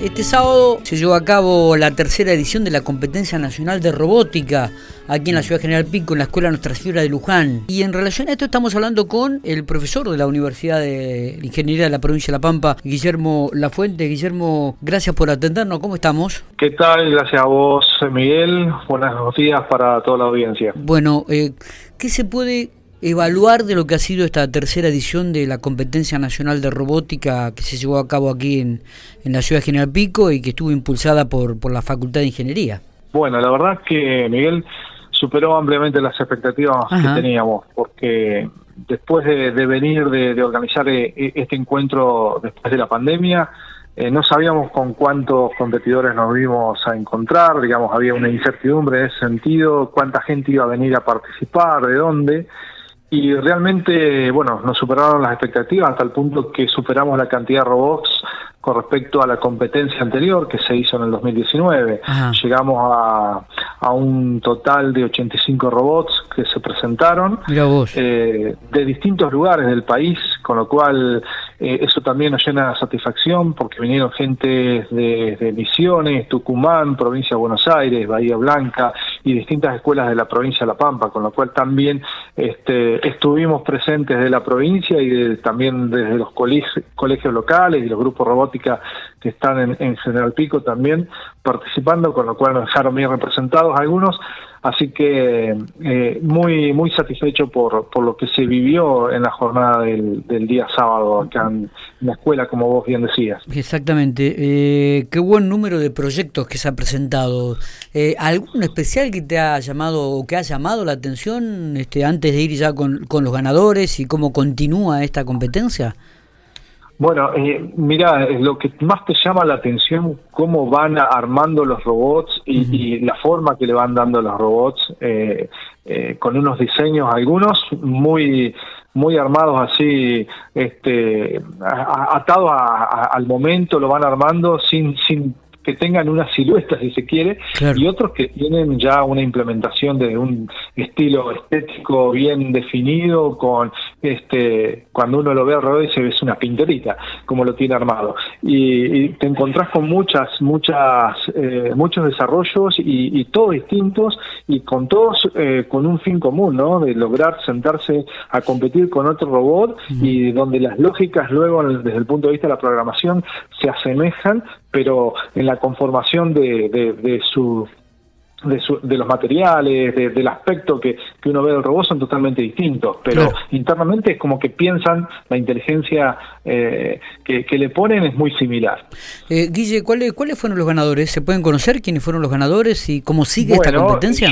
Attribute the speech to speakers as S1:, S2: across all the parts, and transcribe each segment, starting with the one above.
S1: Este sábado se llevó a cabo la tercera edición de la Competencia Nacional de Robótica aquí en la Ciudad General Pico, en la Escuela Nuestra Señora de Luján. Y en relación a esto estamos hablando con el profesor de la Universidad de Ingeniería de la provincia de La Pampa, Guillermo Lafuente. Guillermo, gracias por atendernos. ¿Cómo estamos?
S2: ¿Qué tal? Gracias a vos, Miguel. Buenos días para toda la audiencia.
S1: Bueno, eh, ¿qué se puede evaluar de lo que ha sido esta tercera edición de la competencia nacional de robótica que se llevó a cabo aquí en, en la ciudad de General Pico y que estuvo impulsada por, por la Facultad de Ingeniería.
S2: Bueno, la verdad es que Miguel superó ampliamente las expectativas que teníamos, porque después de, venir de, organizar eh, este encuentro después de la pandemia, eh, no sabíamos con cuántos competidores nos íbamos a encontrar, digamos, había una incertidumbre en ese sentido, cuánta gente iba a venir a participar, de dónde y realmente, bueno, nos superaron las expectativas hasta el punto que superamos la cantidad de robots con respecto a la competencia anterior que se hizo en el 2019. Llegamos a, a, un total de 85 robots que se presentaron eh, de distintos lugares del país, con lo cual eh, eso también nos llena de satisfacción porque vinieron gente de, de Misiones, Tucumán, provincia de Buenos Aires, Bahía Blanca, y distintas escuelas de la provincia de La Pampa, con lo cual también este, estuvimos presentes de la provincia y también desde los colegios, colegios locales y los grupos robótica que están en, en General Pico también participando, con lo cual nos dejaron bien representados algunos Así que eh, muy muy satisfecho por, por lo que se vivió en la jornada del, día sábado acá en, la escuela, como vos bien decías.
S1: Exactamente. Eh, qué buen número de proyectos que se ha presentado. Eh, ¿Algún especial que te ha llamado o que ha llamado la atención este, antes de ir ya con, con los ganadores y cómo continúa esta competencia?
S2: Bueno, eh, mira, lo que más te llama la atención, cómo van armando los robots y, la forma que le van dando los robots, eh, eh, con unos diseños, algunos muy muy armados así, este, atados al momento, lo van armando sin, sin que tengan una silueta, si se quiere, y otros que tienen ya una implementación de un estilo estético bien definido, con este cuando uno lo ve alrededor y se ve una pinterita, como lo tiene armado. Y, te encontrás con muchas, muchas, eh, muchos desarrollos y, todos distintos y con todos eh, con un fin común, ¿no? De lograr sentarse a competir con otro robot y donde las lógicas luego desde el punto de vista de la programación se asemejan, pero en la conformación de, de, su de, los materiales, del aspecto que, que, uno ve del robot son totalmente distintos, pero internamente es como que piensan, la inteligencia eh, que, le ponen es muy similar.
S1: Eh, Guille, ¿cuáles, ¿cuáles fueron los ganadores? ¿Se pueden conocer quiénes fueron los ganadores y cómo sigue esta competencia?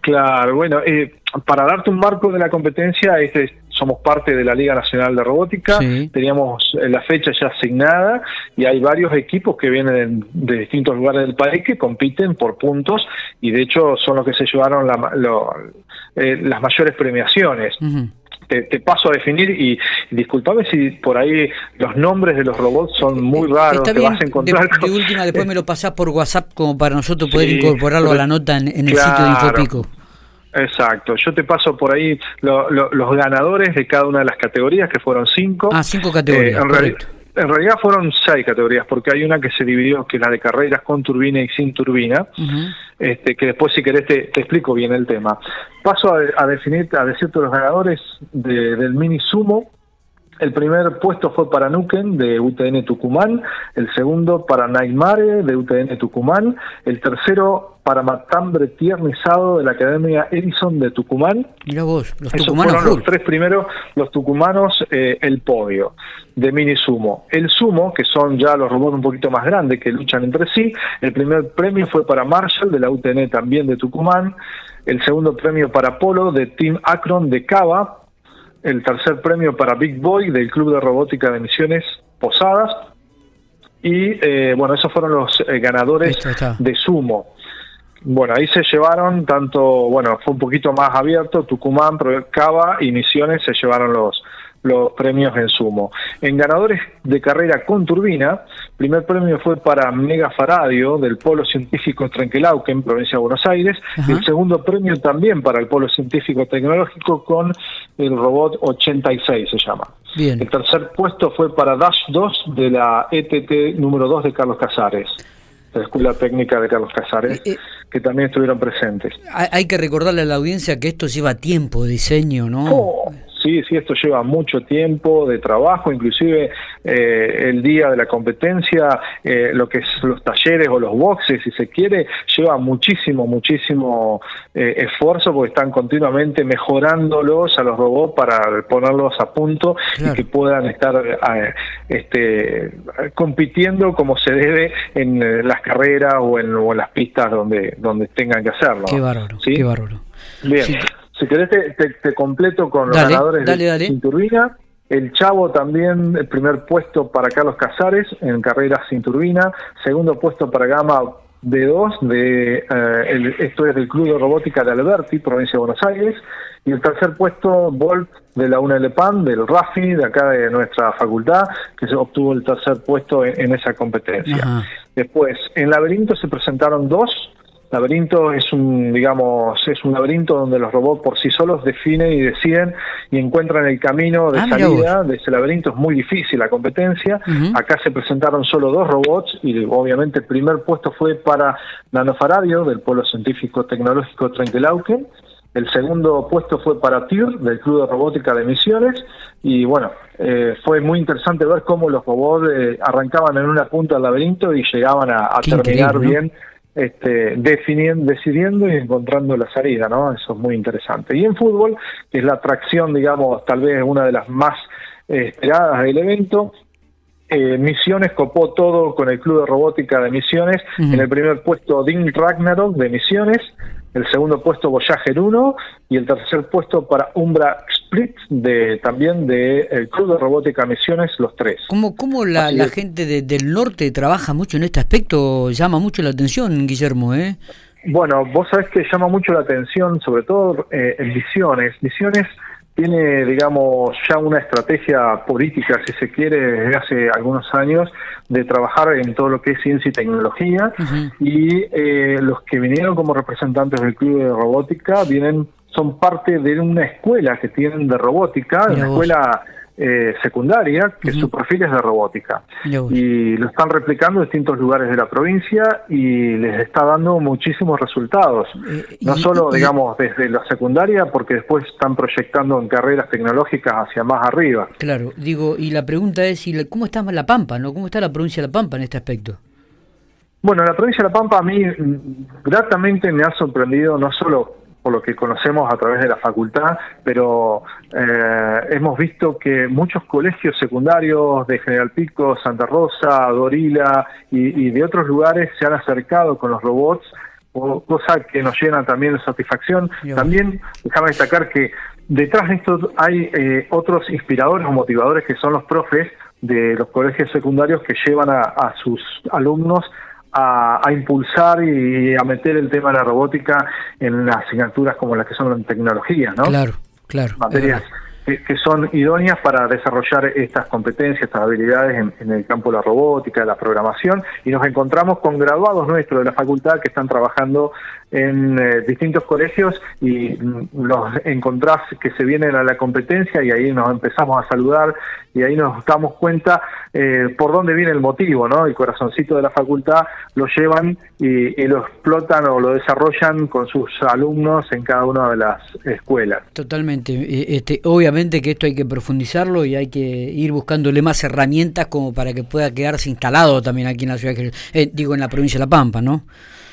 S2: claro, bueno, eh, para darte un marco de la competencia, este somos parte de la Liga Nacional de Robótica, teníamos eh, la fecha ya asignada y hay varios equipos que vienen de distintos lugares del país que compiten por puntos y de hecho son los que se llevaron eh, las mayores premiaciones. Te, paso a definir y, disculpame si por ahí los nombres de los robots son muy raros.
S1: te vas a encontrar de, última, después me lo pasás por WhatsApp como para nosotros poder incorporarlo a la nota en, el sitio de Infopico.
S2: Exacto, yo te paso por ahí los ganadores de cada una de las categorías, que fueron cinco.
S1: Ah, cinco categorías.
S2: Eh, en, realidad fueron seis categorías, porque hay una que se dividió, que es la de carreras con turbina y sin turbina, este, que después si querés te, explico bien el tema. Paso a, definir, a decirte los ganadores del mini sumo, el primer puesto fue para Nuken de UTN Tucumán, el segundo para Naimare de UTN Tucumán, el tercero para Matambre Tiernizado de la Academia Edison de Tucumán.
S1: Mira vos,
S2: los Esos fueron los tres primeros, los tucumanos, eh, el podio de mini sumo. El sumo, que son ya los robots un poquito más grandes que luchan entre sí, el primer premio fue para Marshall de la UTN también de Tucumán, el segundo premio para Polo de Team Akron de Cava, el tercer premio para Big Boy del Club de Robótica de Misiones Posadas. Y eh, bueno, esos fueron los eh, ganadores de sumo. Bueno, ahí se llevaron tanto, bueno, fue un poquito más abierto, Tucumán, Cava y Misiones se llevaron los, los premios en sumo. En ganadores de carrera con turbina, primer premio fue para Mega Faradio del Polo Científico Trenquelauquen, provincia de Buenos Aires, el segundo premio también para el Polo Científico Tecnológico con el robot 86 se llama. El tercer puesto fue para Dash 2 de la ETT número 2 de Carlos Casares la Escuela Técnica de Carlos Casares, eh, eh, que también estuvieron presentes.
S1: Hay que recordarle a la audiencia que esto lleva tiempo de diseño, ¿no?
S2: Oh, Sí, sí, esto lleva mucho tiempo de trabajo, inclusive eh, el día de la competencia, eh, lo que es los talleres o los boxes, si se quiere, lleva muchísimo, muchísimo eh, esfuerzo porque están continuamente mejorándolos a los robots para ponerlos a punto y que puedan estar este, compitiendo como se debe en las carreras o en, las pistas donde, donde tengan que hacerlo.
S1: Qué bárbaro, qué bárbaro.
S2: Bien. Si querés te, completo con los ganadores de Cinturbina. El Chavo también, el primer puesto para Carlos Casares en carrera sin turbina, segundo puesto para Gama D2, de, eh, esto es del Club de Robótica de Alberti, provincia de Buenos Aires, y el tercer puesto, Bolt de la UNLPAN, del RAFI, de acá de nuestra facultad, que se obtuvo el tercer puesto en, esa competencia. Después, en Laberinto se presentaron dos, laberinto es un, digamos, es un laberinto donde los robots por sí solos definen y deciden y encuentran el camino de ah, salida de ese laberinto. Es muy difícil la competencia. Acá se presentaron solo dos robots y obviamente el primer puesto fue para Nanofaradio del Polo Científico Tecnológico Trenquelauquen. El segundo puesto fue para TIR, del Club de Robótica de Misiones, y bueno, eh, fue muy interesante ver cómo los robots eh, arrancaban en una punta del laberinto y llegaban a, terminar bien este, definiendo, decidiendo y encontrando la salida, ¿no? Eso es muy interesante. Y en fútbol, que es la atracción, digamos, tal vez una de las más eh, esperadas del evento, eh, Misiones copó todo con el Club de Robótica de Misiones. En el primer puesto, Dean Ragnarok de Misiones el segundo puesto Voyager 1 y el tercer puesto para Umbra Split de también de el Club de Robótica Misiones, los tres.
S1: ¿Cómo, cómo la, gente del norte trabaja mucho en este aspecto? Llama mucho la atención, Guillermo, ¿eh?
S2: Bueno, vos sabés que llama mucho la atención, sobre todo eh, en Misiones. Misiones tiene, digamos, ya una estrategia política, si se quiere, desde hace algunos años, de trabajar en todo lo que es ciencia y tecnología. Y eh, los que vinieron como representantes del Club de Robótica vienen son parte de una escuela que tienen de robótica, una escuela eh, secundaria, que su perfil es de robótica. Y lo están replicando en distintos lugares de la provincia y les está dando muchísimos resultados. Eh, no solo, digamos, desde la secundaria, porque después están proyectando en carreras tecnológicas hacia más arriba.
S1: Claro, digo, y la pregunta es, ¿cómo está La Pampa? ¿no? ¿Cómo está la provincia de La Pampa en este aspecto?
S2: Bueno, la provincia de La Pampa a mí mm, gratamente me ha sorprendido no solo por lo que conocemos a través de la facultad, pero eh, hemos visto que muchos colegios secundarios de General Pico, Santa Rosa, Dorila y, de otros lugares se han acercado con los robots, cosa que nos llena también de satisfacción. También déjame destacar que detrás de esto hay eh, otros inspiradores o motivadores que son los profes de los colegios secundarios que llevan a sus alumnos a, impulsar y a meter el tema de la robótica en las asignaturas como las que son en tecnología, ¿no?
S1: Claro, claro.
S2: Materias que, son idóneas para desarrollar estas competencias, estas habilidades en, el campo de la robótica, de la programación, y nos encontramos con graduados nuestros de la facultad que están trabajando en eh, distintos colegios y los encontrás que se vienen a la competencia y ahí nos empezamos a saludar y ahí nos damos cuenta eh, por dónde viene el motivo, ¿no? El corazoncito de la facultad lo llevan y, y, lo explotan o lo desarrollan con sus alumnos en cada una de las escuelas.
S1: Totalmente. E, este, obviamente que esto hay que profundizarlo y hay que ir buscándole más herramientas como para que pueda quedarse instalado también aquí en la ciudad, eh, digo en la provincia de La Pampa, ¿no?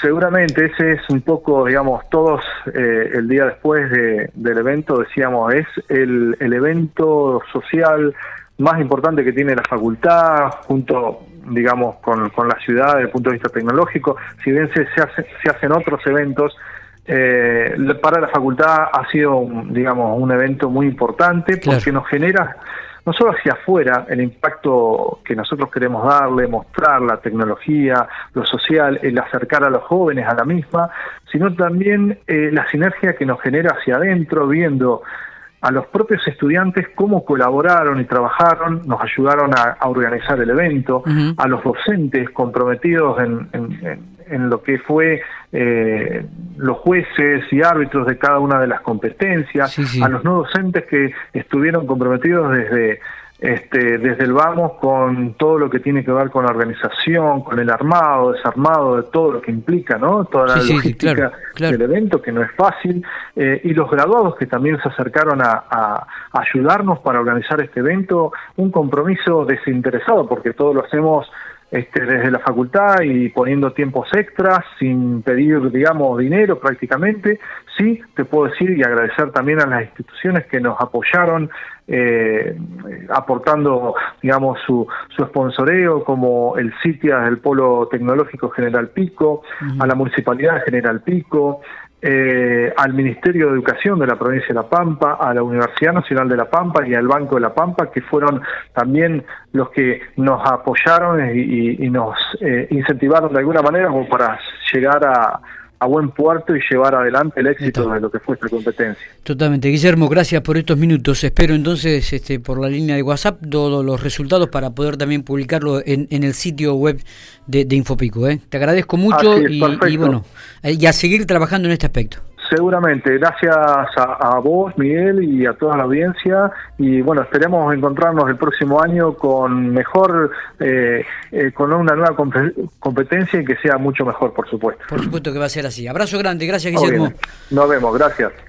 S2: Seguramente ese es un poco, digamos, todos eh, el día después del evento decíamos, es el, el evento social más importante que tiene la facultad, junto, digamos, con, con la ciudad desde el punto de vista tecnológico. Si bien se, se, se hacen otros eventos, eh, para la facultad ha sido, digamos, un evento muy importante porque nos genera no solo hacia afuera el impacto que nosotros queremos darle, mostrar la tecnología, lo social, el acercar a los jóvenes a la misma, sino también eh, la sinergia que nos genera hacia adentro, viendo a los propios estudiantes cómo colaboraron y trabajaron, nos ayudaron a, organizar el evento, a los docentes comprometidos en, lo que fue eh, los jueces y árbitros de cada una de las competencias, a los no docentes que estuvieron comprometidos desde este, desde el vamos con todo lo que tiene que ver con la organización, con el armado, desarmado, de todo lo que implica, ¿no? Toda la logística del evento, que no es fácil, eh, y los graduados que también se acercaron a, a, ayudarnos para organizar este evento, un compromiso desinteresado, porque todo lo hacemos este, desde la facultad y poniendo tiempos extras, sin pedir, digamos, dinero prácticamente. Sí, te puedo decir y agradecer también a las instituciones que nos apoyaron, eh, aportando, digamos, su, su sponsoreo, como el CITIA del Polo Tecnológico General Pico, a la Municipalidad General Pico, eh, al Ministerio de Educación de la provincia de La Pampa, a la Universidad Nacional de La Pampa y al Banco de La Pampa, que fueron también los que nos apoyaron y, nos eh, incentivaron de alguna manera como para llegar a, a buen puerto y llevar adelante el éxito de lo que fue esta competencia.
S1: Totalmente. Guillermo, gracias por estos minutos. Espero entonces este, por la línea de WhatsApp todos los resultados para poder también publicarlo en, el sitio web de, Infopico. ¿eh? Te agradezco mucho y, y, bueno, eh, y a seguir trabajando en este aspecto.
S2: Seguramente, gracias a, vos, Miguel, y a toda la audiencia. Y bueno, esperemos encontrarnos el próximo año con mejor, eh, eh, con una nueva competencia y que sea mucho mejor, por supuesto.
S1: Por supuesto que va a ser así. Abrazo grande, gracias, Guillermo.
S2: Nos vemos, gracias.